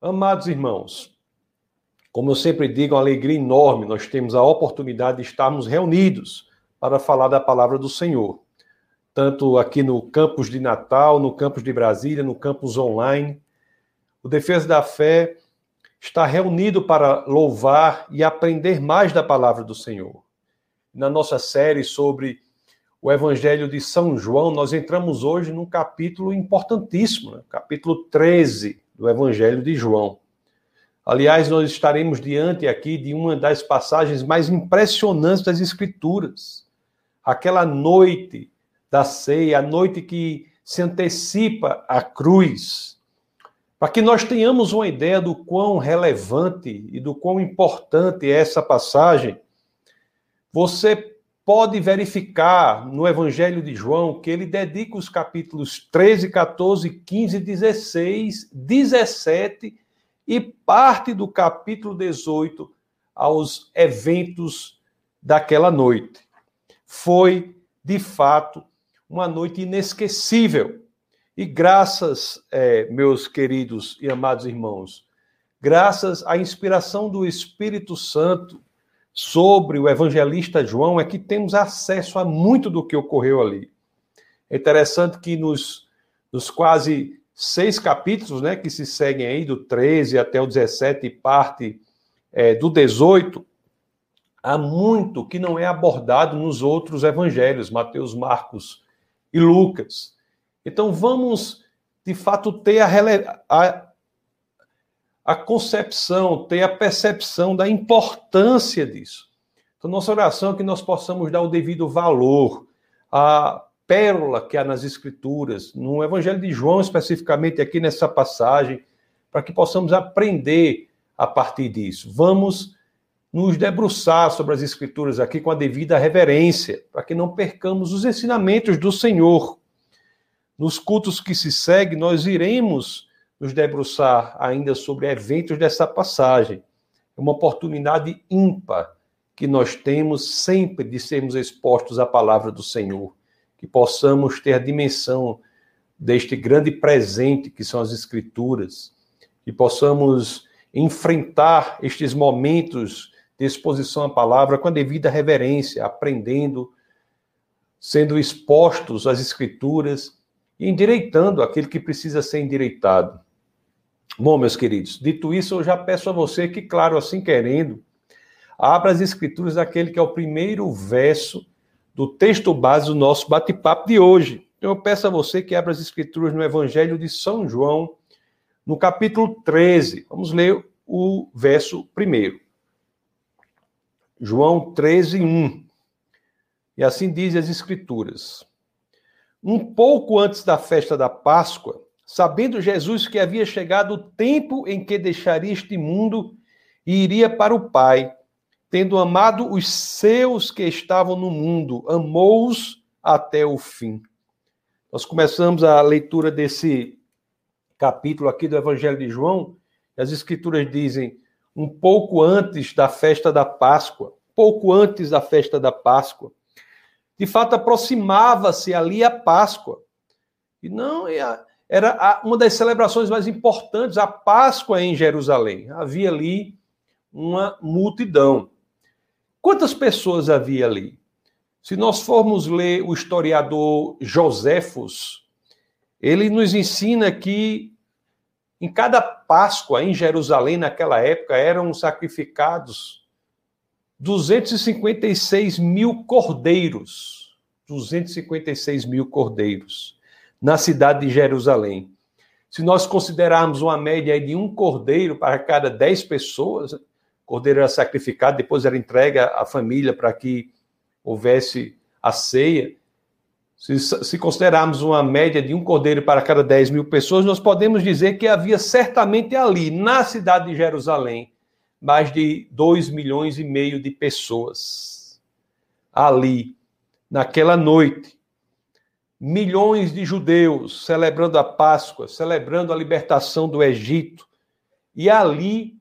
Amados irmãos, como eu sempre digo, é uma alegria enorme nós temos a oportunidade de estarmos reunidos para falar da palavra do Senhor, tanto aqui no campus de Natal, no campus de Brasília, no campus online. O Defesa da Fé está reunido para louvar e aprender mais da palavra do Senhor. Na nossa série sobre o Evangelho de São João, nós entramos hoje num capítulo importantíssimo, né? capítulo 13 do Evangelho de João. Aliás, nós estaremos diante aqui de uma das passagens mais impressionantes das Escrituras. Aquela noite da ceia, a noite que se antecipa à cruz, para que nós tenhamos uma ideia do quão relevante e do quão importante é essa passagem, você pode verificar no Evangelho de João que ele dedica os capítulos 13, 14, 15, 16, 17 e parte do capítulo 18 aos eventos daquela noite. Foi, de fato, uma noite inesquecível. E graças, é, meus queridos e amados irmãos, graças à inspiração do Espírito Santo, sobre o evangelista João é que temos acesso a muito do que ocorreu ali. É interessante que nos, nos quase seis capítulos né, que se seguem aí, do 13 até o 17 e parte é, do 18, há muito que não é abordado nos outros evangelhos, Mateus, Marcos e Lucas. Então vamos, de fato, ter a, a a concepção, ter a percepção da importância disso. Então, nossa oração é que nós possamos dar o devido valor à pérola que há nas Escrituras, no Evangelho de João, especificamente aqui nessa passagem, para que possamos aprender a partir disso. Vamos nos debruçar sobre as Escrituras aqui com a devida reverência, para que não percamos os ensinamentos do Senhor. Nos cultos que se seguem, nós iremos nos debruçar ainda sobre eventos dessa passagem. É uma oportunidade ímpar que nós temos sempre de sermos expostos à palavra do Senhor, que possamos ter a dimensão deste grande presente que são as Escrituras, que possamos enfrentar estes momentos de exposição à palavra com a devida reverência, aprendendo, sendo expostos às Escrituras e endireitando aquilo que precisa ser endireitado. Bom, meus queridos, dito isso, eu já peço a você que, claro, assim querendo, abra as escrituras daquele que é o primeiro verso do texto base do nosso bate-papo de hoje. Eu peço a você que abra as escrituras no Evangelho de São João, no capítulo 13. Vamos ler o verso primeiro. João 13, 1. E assim diz as escrituras. Um pouco antes da festa da Páscoa, sabendo Jesus que havia chegado o tempo em que deixaria este mundo e iria para o Pai, tendo amado os seus que estavam no mundo, amou-os até o fim. Nós começamos a leitura desse capítulo aqui do Evangelho de João, as Escrituras dizem, um pouco antes da festa da Páscoa, pouco antes da festa da Páscoa. De fato, aproximava-se ali a Páscoa. E não, era uma das celebrações mais importantes, a Páscoa em Jerusalém. Havia ali uma multidão. Quantas pessoas havia ali? Se nós formos ler o historiador Joséfos, ele nos ensina que em cada Páscoa em Jerusalém, naquela época, eram sacrificados 256 mil cordeiros. 256 mil cordeiros na cidade de Jerusalém. Se nós considerarmos uma média de um cordeiro para cada dez pessoas, o cordeiro era sacrificado, depois era entregue à família para que houvesse a ceia. Se, se, considerarmos uma média de um cordeiro para cada 10 mil pessoas, nós podemos dizer que havia certamente ali, na cidade de Jerusalém, mais de 2 milhões e meio de pessoas. Ali, naquela noite, milhões de judeus celebrando a Páscoa, celebrando a libertação do Egito. E ali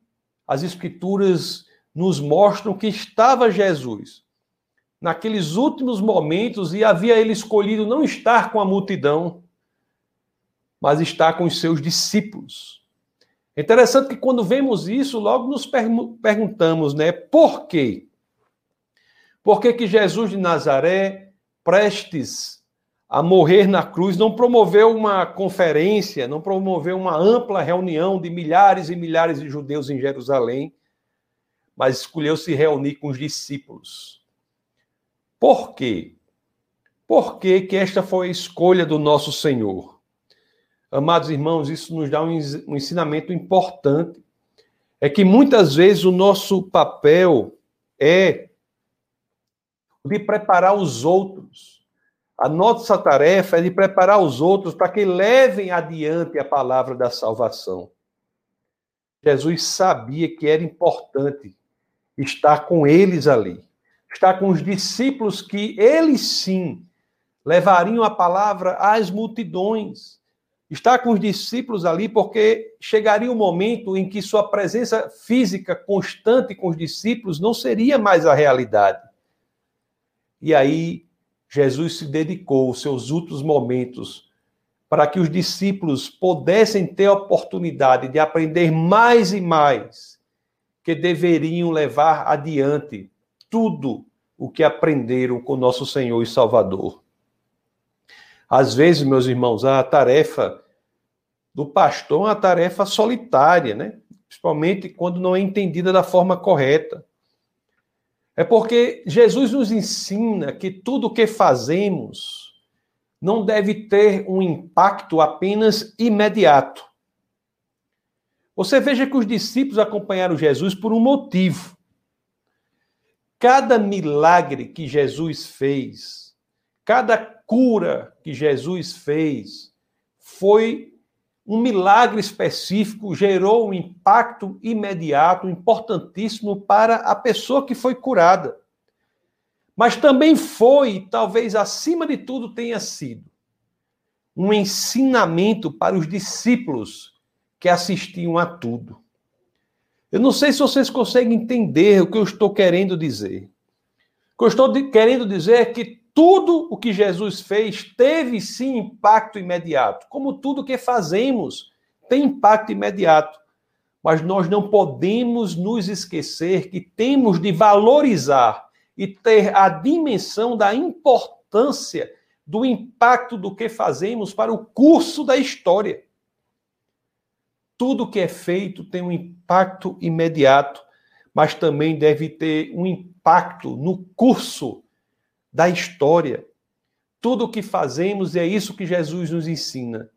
as escrituras nos mostram que estava Jesus naqueles últimos momentos e havia ele escolhido não estar com a multidão, mas estar com os seus discípulos. É interessante que quando vemos isso, logo nos perguntamos, né, por quê? Por que, que Jesus de Nazaré, prestes a morrer na cruz, não promoveu uma conferência, não promoveu uma ampla reunião de milhares e milhares de judeus em Jerusalém, mas escolheu se reunir com os discípulos? Por quê? Por que, que esta foi a escolha do nosso Senhor? Amados irmãos, isso nos dá um ensinamento importante. É que muitas vezes o nosso papel é de preparar os outros. A nossa tarefa é de preparar os outros para que levem adiante a palavra da salvação. Jesus sabia que era importante estar com eles ali, estar com os discípulos que eles sim levariam a palavra às multidões estar com os discípulos ali, porque chegaria um momento em que sua presença física constante com os discípulos não seria mais a realidade. E aí, Jesus se dedicou os seus últimos momentos para que os discípulos pudessem ter a oportunidade de aprender mais e mais, que deveriam levar adiante tudo o que aprenderam com nosso Senhor e Salvador. Às vezes, meus irmãos, a tarefa do pastor é uma tarefa solitária, né? Principalmente quando não é entendida da forma correta. É porque Jesus nos ensina que tudo o que fazemos não deve ter um impacto apenas imediato. Você veja que os discípulos acompanharam Jesus por um motivo. Cada milagre que Jesus fez, cada cura que Jesus fez foi um milagre específico gerou um impacto imediato, importantíssimo para a pessoa que foi curada. Mas também foi, talvez acima de tudo tenha sido, um ensinamento para os discípulos que assistiam a tudo. Eu não sei se vocês conseguem entender o que eu estou querendo dizer. O que eu estou querendo dizer é que tudo o que Jesus fez teve sim impacto imediato, como tudo que fazemos tem impacto imediato. Mas nós não podemos nos esquecer que temos de valorizar e ter a dimensão da importância do impacto do que fazemos para o curso da história. Tudo que é feito tem um impacto imediato, mas também deve ter um impacto no curso da história. Tudo o que fazemos, e é isso que Jesus nos ensina,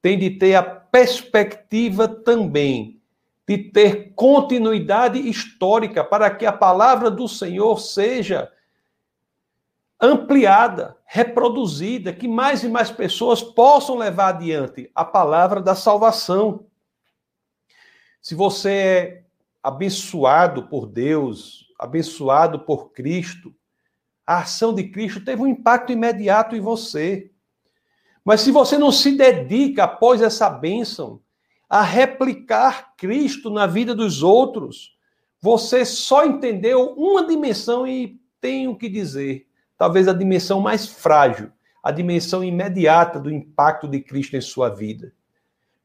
tem de ter a perspectiva também de ter continuidade histórica para que a palavra do Senhor seja ampliada, reproduzida, que mais e mais pessoas possam levar adiante a palavra da salvação. Se você é abençoado por Deus, abençoado por Cristo, a ação de Cristo teve um impacto imediato em você. Mas se você não se dedica após essa bênção a replicar Cristo na vida dos outros, você só entendeu uma dimensão e tenho que dizer, talvez a dimensão mais frágil, a dimensão imediata do impacto de Cristo em sua vida.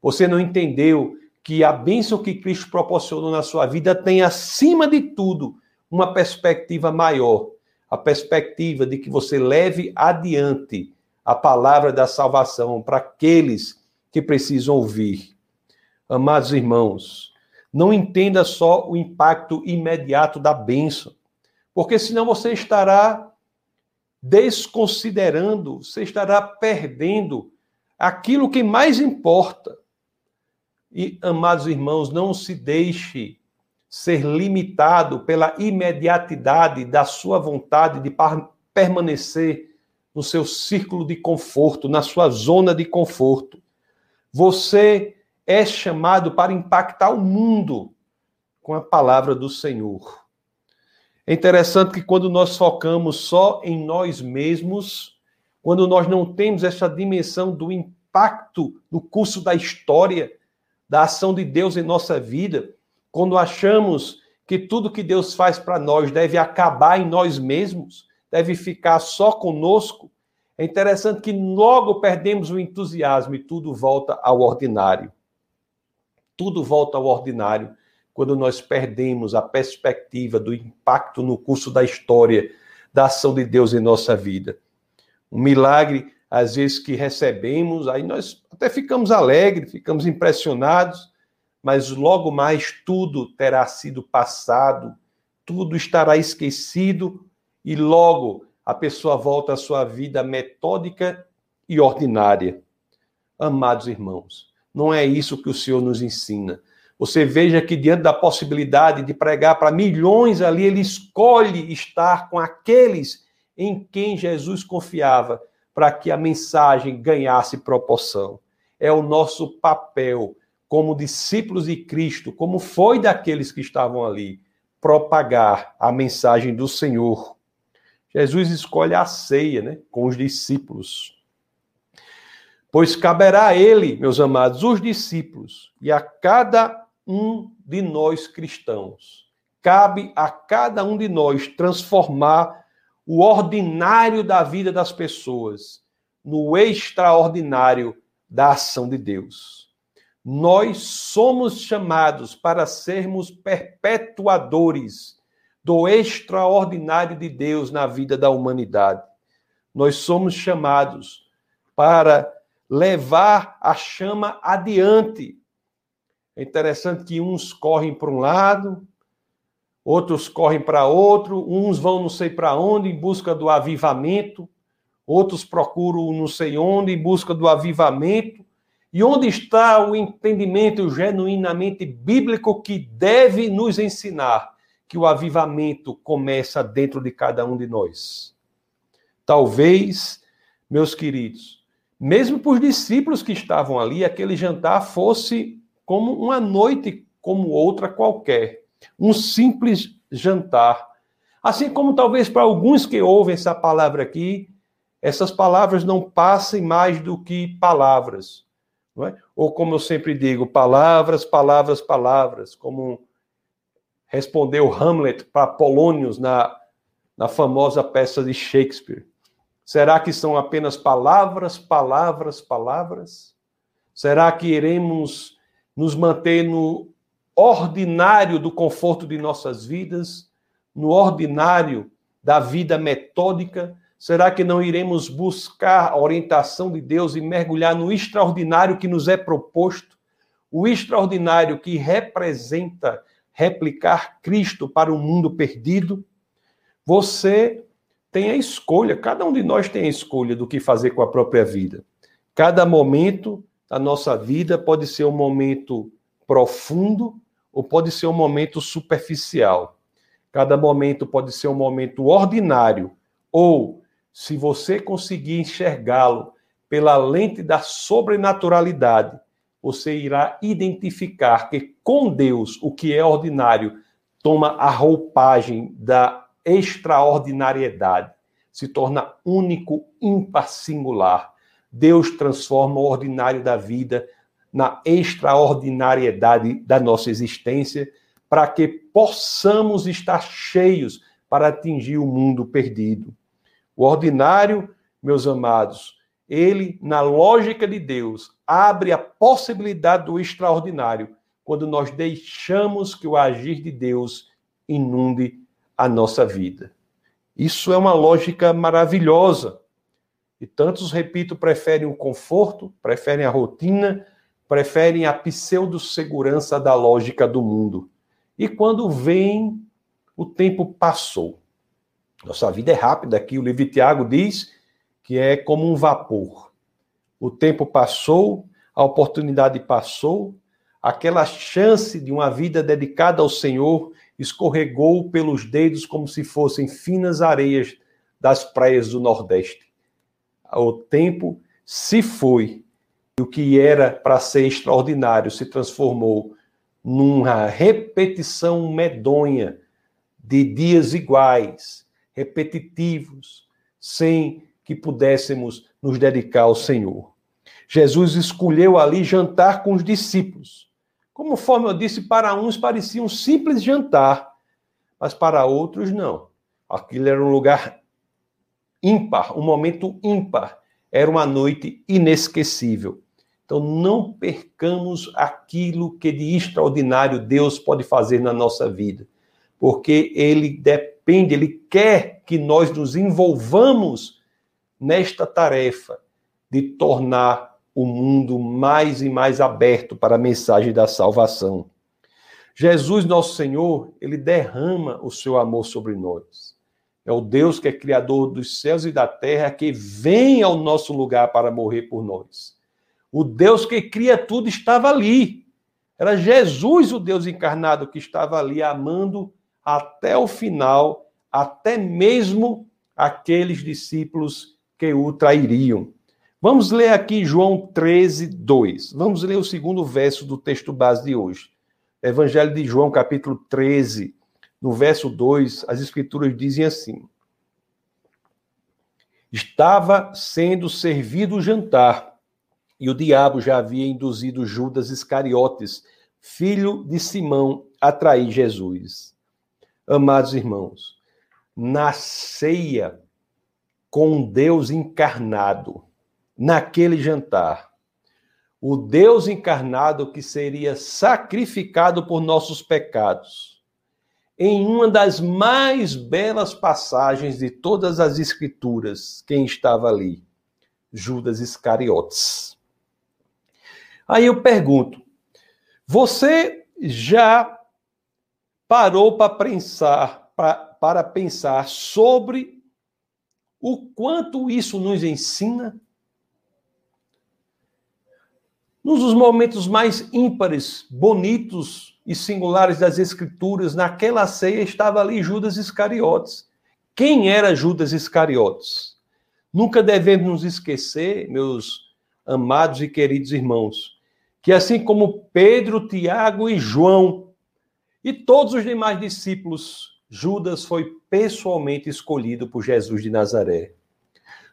Você não entendeu que a bênção que Cristo proporcionou na sua vida tem, acima de tudo, uma perspectiva maior a perspectiva de que você leve adiante a palavra da salvação para aqueles que precisam ouvir. Amados irmãos, não entenda só o impacto imediato da bênção, porque senão você estará desconsiderando, você estará perdendo aquilo que mais importa. E, amados irmãos, não se deixe ser limitado pela imediatidade da sua vontade de permanecer no seu círculo de conforto, na sua zona de conforto. Você é chamado para impactar o mundo com a palavra do Senhor. É interessante que quando nós focamos só em nós mesmos, quando nós não temos essa dimensão do impacto no curso da história, da ação de Deus em nossa vida, quando achamos que tudo que Deus faz para nós deve acabar em nós mesmos, deve ficar só conosco, é interessante que logo perdemos o entusiasmo e tudo volta ao ordinário. tudo volta ao ordinário quando nós perdemos a perspectiva do impacto no curso da história da ação de Deus em nossa vida. Um milagre, às vezes, que recebemos, aí nós até ficamos alegres, ficamos impressionados, mas logo mais tudo terá sido passado, tudo estará esquecido e logo a pessoa volta à sua vida metódica e ordinária. Amados irmãos, não é isso que o Senhor nos ensina. Você veja que diante da possibilidade de pregar para milhões ali, ele escolhe estar com aqueles em quem Jesus confiava para que a mensagem ganhasse proporção. É o nosso papel como discípulos de Cristo, como foi daqueles que estavam ali, propagar a mensagem do Senhor. Jesus escolhe a ceia, né, com os discípulos. Pois caberá a ele, meus amados, os discípulos, e a cada um de nós cristãos, cabe a cada um de nós transformar o ordinário da vida das pessoas no extraordinário da ação de Deus. Nós somos chamados para sermos perpetuadores do extraordinário de Deus na vida da humanidade. Nós somos chamados para levar a chama adiante. É interessante que uns correm para um lado, outros correm para outro, uns vão não sei para onde em busca do avivamento, outros procuram não sei onde em busca do avivamento. E onde está o entendimento genuinamente bíblico que deve nos ensinar que o avivamento começa dentro de cada um de nós? Talvez, meus queridos, mesmo para os discípulos que estavam ali, aquele jantar fosse como uma noite como outra qualquer, um simples jantar. Assim como talvez para alguns que ouvem essa palavra aqui, essas palavras não passem mais do que palavras. É? Ou como eu sempre digo, palavras, palavras, palavras, como respondeu Hamlet para Polônios na, na famosa peça de Shakespeare. Será que são apenas palavras, palavras, palavras? Será que iremos nos manter no ordinário do conforto de nossas vidas, no ordinário da vida metódica? Será que não iremos buscar a orientação de Deus e mergulhar no extraordinário que nos é proposto? O extraordinário que representa replicar Cristo para o mundo perdido? Você tem a escolha, cada um de nós tem a escolha do que fazer com a própria vida. Cada momento da nossa vida pode ser um momento profundo ou pode ser um momento superficial. Cada momento pode ser um momento ordinário ou, se você conseguir enxergá-lo pela lente da sobrenaturalidade, você irá identificar que com Deus o que é ordinário toma a roupagem da extraordinariedade, se torna único, ímpar, singular. Deus transforma o ordinário da vida na extraordinariedade da nossa existência, para que possamos estar cheios para atingir o mundo perdido. O ordinário, meus amados, ele, na lógica de Deus, abre a possibilidade do extraordinário quando nós deixamos que o agir de Deus inunde a nossa vida. Isso é uma lógica maravilhosa. E tantos, repito, preferem o conforto, preferem a rotina, preferem a pseudo-segurança da lógica do mundo. E quando vem, o tempo passou. Nossa vida é rápida aqui. O livro de Tiago diz que é como um vapor. O tempo passou, a oportunidade passou, aquela chance de uma vida dedicada ao Senhor escorregou pelos dedos como se fossem finas areias das praias do Nordeste. O tempo se foi e o que era para ser extraordinário se transformou numa repetição medonha de dias iguais, repetitivos, sem que pudéssemos nos dedicar ao Senhor. Jesus escolheu ali jantar com os discípulos. Conforme eu disse, para uns parecia um simples jantar, mas para outros não. Aquilo era um lugar ímpar, um momento ímpar. Era uma noite inesquecível. Então não percamos aquilo que de extraordinário Deus pode fazer na nossa vida, porque ele depende, ele quer que nós nos envolvamos nesta tarefa de tornar o mundo mais e mais aberto para a mensagem da salvação. Jesus, nosso Senhor, ele derrama o seu amor sobre nós. É o Deus que é criador dos céus e da terra que vem ao nosso lugar para morrer por nós. O Deus que cria tudo estava ali. Era Jesus, o Deus encarnado, que estava ali amando até o final, até mesmo aqueles discípulos que o trairiam. Vamos ler aqui João 13, 2. Vamos ler o segundo verso do texto base de hoje. Evangelho de João, capítulo 13, no verso 2, as escrituras dizem assim: Estava sendo servido o jantar e o diabo já havia induzido Judas Iscariotes, filho de Simão, a trair Jesus. Amados irmãos, na ceia com Deus encarnado, naquele jantar, o Deus encarnado que seria sacrificado por nossos pecados, em uma das mais belas passagens de todas as Escrituras, quem estava ali? Judas Iscariotes. Aí eu pergunto: você já parou para pensar, para pensar sobre o quanto isso nos ensina? Nos momentos mais ímpares, bonitos e singulares das Escrituras, naquela ceia estava ali Judas Iscariotes. Quem era Judas Iscariotes? Nunca devemos nos esquecer, meus amados e queridos irmãos, que assim como Pedro, Tiago e João e todos os demais discípulos, Judas foi pessoalmente escolhido por Jesus de Nazaré.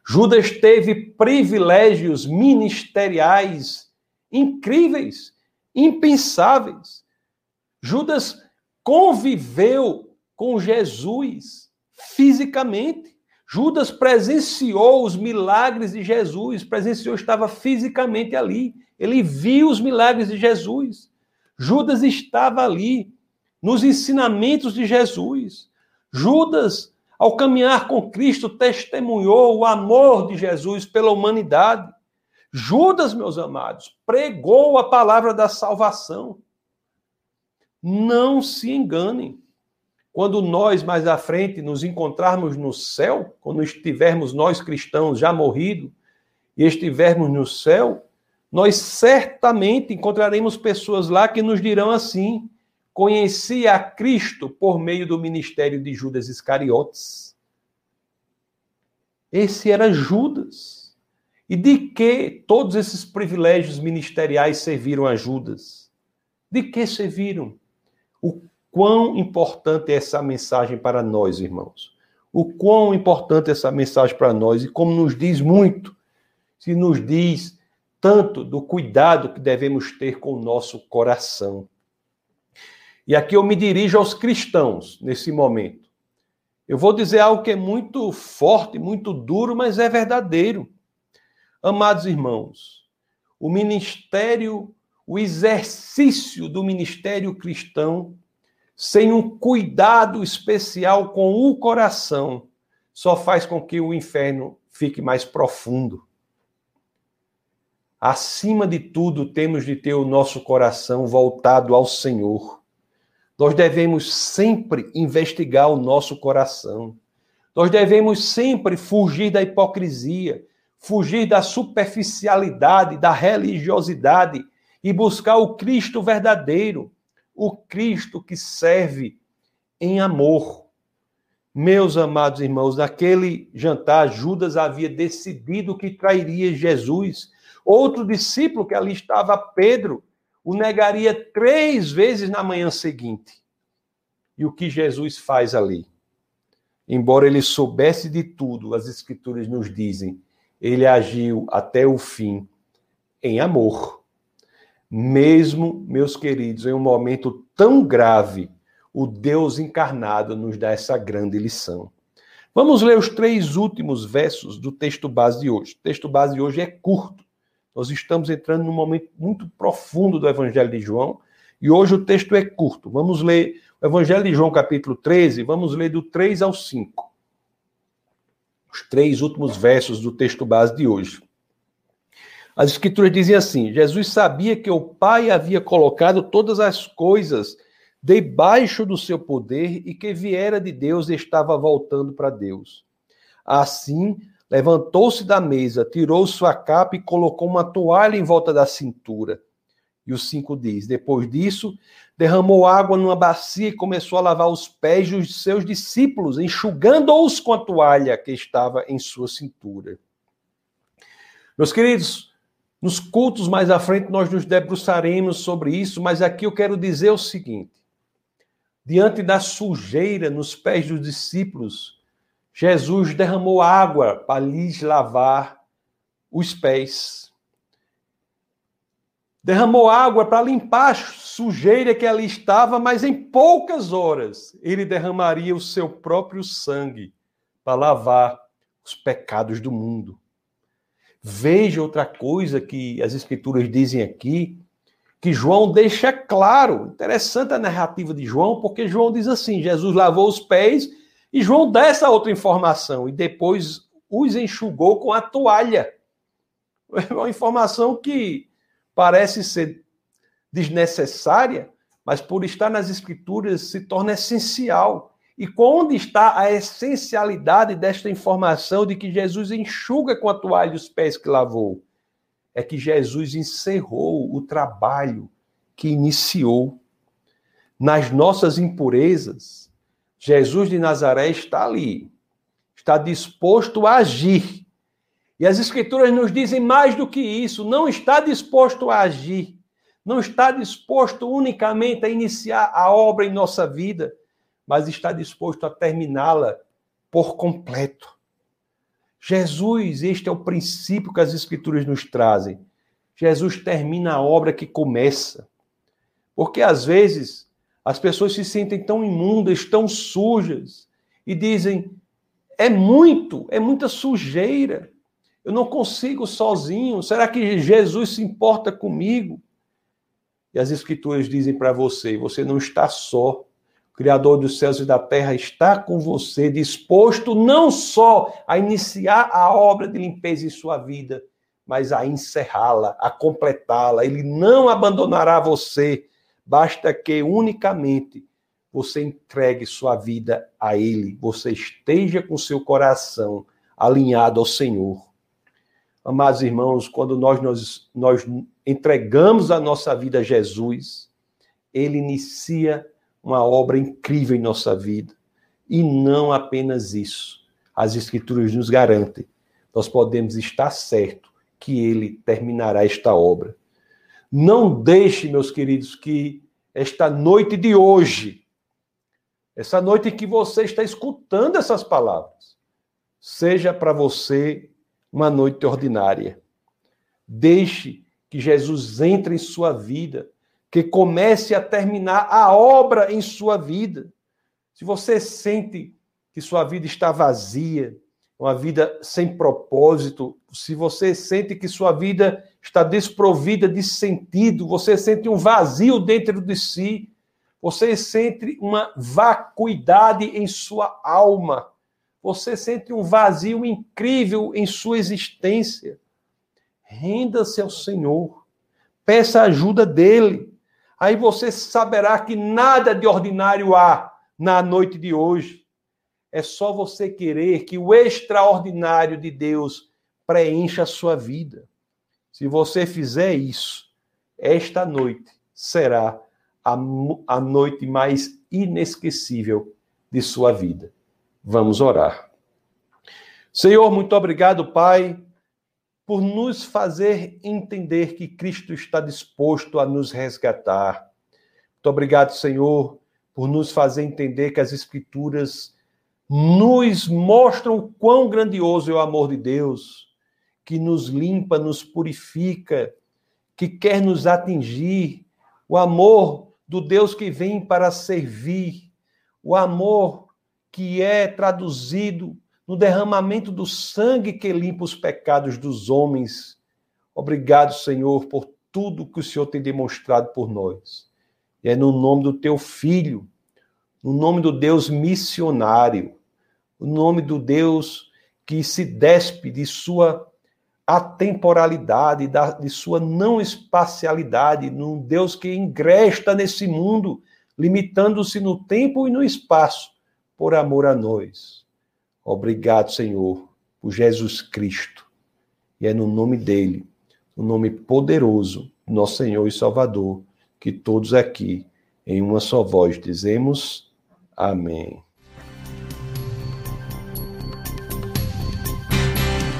Judas teve privilégios ministeriais incríveis, impensáveis. Judas conviveu com Jesus fisicamente. Judas presenciou os milagres de Jesus, presenciou, estava fisicamente ali. Ele viu os milagres de Jesus. Judas estava ali, nos ensinamentos de Jesus. Judas, ao caminhar com Cristo, testemunhou o amor de Jesus pela humanidade. Judas, meus amados, pregou a palavra da salvação. Não se enganem. Quando nós mais à frente nos encontrarmos no céu, quando estivermos nós cristãos já morridos e estivermos no céu, nós certamente encontraremos pessoas lá que nos dirão assim: conheci a Cristo por meio do ministério de Judas Iscariotes. Esse era Judas. E de que todos esses privilégios ministeriais serviram a Judas? De que serviram? O quão importante é essa mensagem para nós, irmãos. O quão importante é essa mensagem para nós e como nos diz muito, se nos diz tanto do cuidado que devemos ter com o nosso coração. E aqui eu me dirijo aos cristãos nesse momento. Eu vou dizer algo que é muito forte, muito duro, mas é verdadeiro. Amados irmãos, o ministério, o exercício do ministério cristão, sem um cuidado especial com o coração, só faz com que o inferno fique mais profundo. Acima de tudo, temos de ter o nosso coração voltado ao Senhor. Nós devemos sempre investigar o nosso coração. Nós devemos sempre fugir da hipocrisia, fugir da superficialidade, da religiosidade e buscar o Cristo verdadeiro, o Cristo que serve em amor. Meus amados irmãos, naquele jantar, Judas havia decidido que trairia Jesus Outro discípulo que ali estava, Pedro, o negaria três vezes na manhã seguinte. E o que Jesus faz ali? Embora ele soubesse de tudo, as Escrituras nos dizem, ele agiu até o fim em amor. Mesmo, meus queridos, em um momento tão grave, o Deus encarnado nos dá essa grande lição. Vamos ler os três últimos versos do texto base de hoje. O texto base de hoje é curto, Nós estamos entrando num momento muito profundo do Evangelho de João, e hoje o texto é curto. Vamos ler o Evangelho de João, capítulo 13, vamos ler do 3 ao 5. Os três últimos versos do texto base de hoje. As Escrituras dizem assim: Jesus sabia que o Pai havia colocado todas as coisas debaixo do seu poder e que viera de Deus e estava voltando para Deus. Assim, levantou-se da mesa, tirou sua capa e colocou uma toalha em volta da cintura. E o 5 diz: Depois disso, derramou água numa bacia e começou a lavar os pés dos seus discípulos, enxugando-os com a toalha que estava em sua cintura. Meus queridos, nos cultos mais à frente nós nos debruçaremos sobre isso, mas aqui eu quero dizer o seguinte: diante da sujeira nos pés dos discípulos, Jesus derramou água para lhes lavar os pés. Derramou água para limpar a sujeira que ali estava, mas em poucas horas ele derramaria o seu próprio sangue para lavar os pecados do mundo. Veja outra coisa que as escrituras dizem aqui, que João deixa claro. Interessante a narrativa de João, porque João diz assim: Jesus lavou os pés, e João dá essa outra informação, e depois os enxugou com a toalha. É uma informação que parece ser desnecessária, mas por estar nas Escrituras se torna essencial. E onde está a essencialidade desta informação de que Jesus enxuga com a toalha os pés que lavou? é que Jesus encerrou o trabalho que iniciou. Nas nossas impurezas, Jesus de Nazaré está ali, está disposto a agir. E as Escrituras nos dizem mais do que isso: não está disposto a agir, não está disposto unicamente a iniciar a obra em nossa vida, mas está disposto a terminá-la por completo. Jesus, este é o princípio que as Escrituras nos trazem. Jesus termina a obra que começa. Porque às vezes as pessoas se sentem tão imundas, tão sujas, e dizem: é muito, é muita sujeira. Eu não consigo sozinho. Será que Jesus se importa comigo? E as Escrituras dizem para você: você não está só. Criador dos céus e da terra, está com você, disposto não só a iniciar a obra de limpeza em sua vida, mas a encerrá-la, a completá-la. Ele não abandonará você, basta que unicamente você entregue sua vida a Ele, você esteja com seu coração alinhado ao Senhor. Amados irmãos, quando nós, nós, nós entregamos a nossa vida a Jesus, Ele inicia uma obra incrível em nossa vida. E não apenas isso. As Escrituras nos garantem. Nós podemos estar certo que ele terminará esta obra. Não deixe, meus queridos, que esta noite de hoje, essa noite em que você está escutando essas palavras, seja para você uma noite ordinária. Deixe que Jesus entre em sua vida que comece a terminar a obra em sua vida. Se você sente que sua vida está vazia, uma vida sem propósito, se você sente que sua vida está desprovida de sentido, você sente um vazio dentro de si, você sente uma vacuidade em sua alma, você sente um vazio incrível em sua existência, renda-se ao Senhor, peça a ajuda dele aí você saberá que nada de ordinário há na noite de hoje. É só você querer que o extraordinário de Deus preencha a sua vida. Se você fizer isso, esta noite será a, a noite mais inesquecível de sua vida. Vamos orar. Senhor, muito obrigado, Pai, por nos fazer entender que Cristo está disposto a nos resgatar. Muito obrigado, Senhor, por nos fazer entender que as Escrituras nos mostram quão grandioso é o amor de Deus, que nos limpa, nos purifica, que quer nos atingir, o amor do Deus que vem para servir, o amor que é traduzido no derramamento do sangue que limpa os pecados dos homens. Obrigado, Senhor, por tudo que o Senhor tem demonstrado por nós. E é no nome do teu filho, no nome do Deus missionário, no nome do Deus que se despe de sua atemporalidade, de sua não espacialidade, num Deus que ingresta nesse mundo, limitando-se no tempo e no espaço, por amor a nós. Obrigado, Senhor, por Jesus Cristo. E é no nome dele o nome poderoso, nosso Senhor e Salvador, que todos aqui, em uma só voz, dizemos Amém.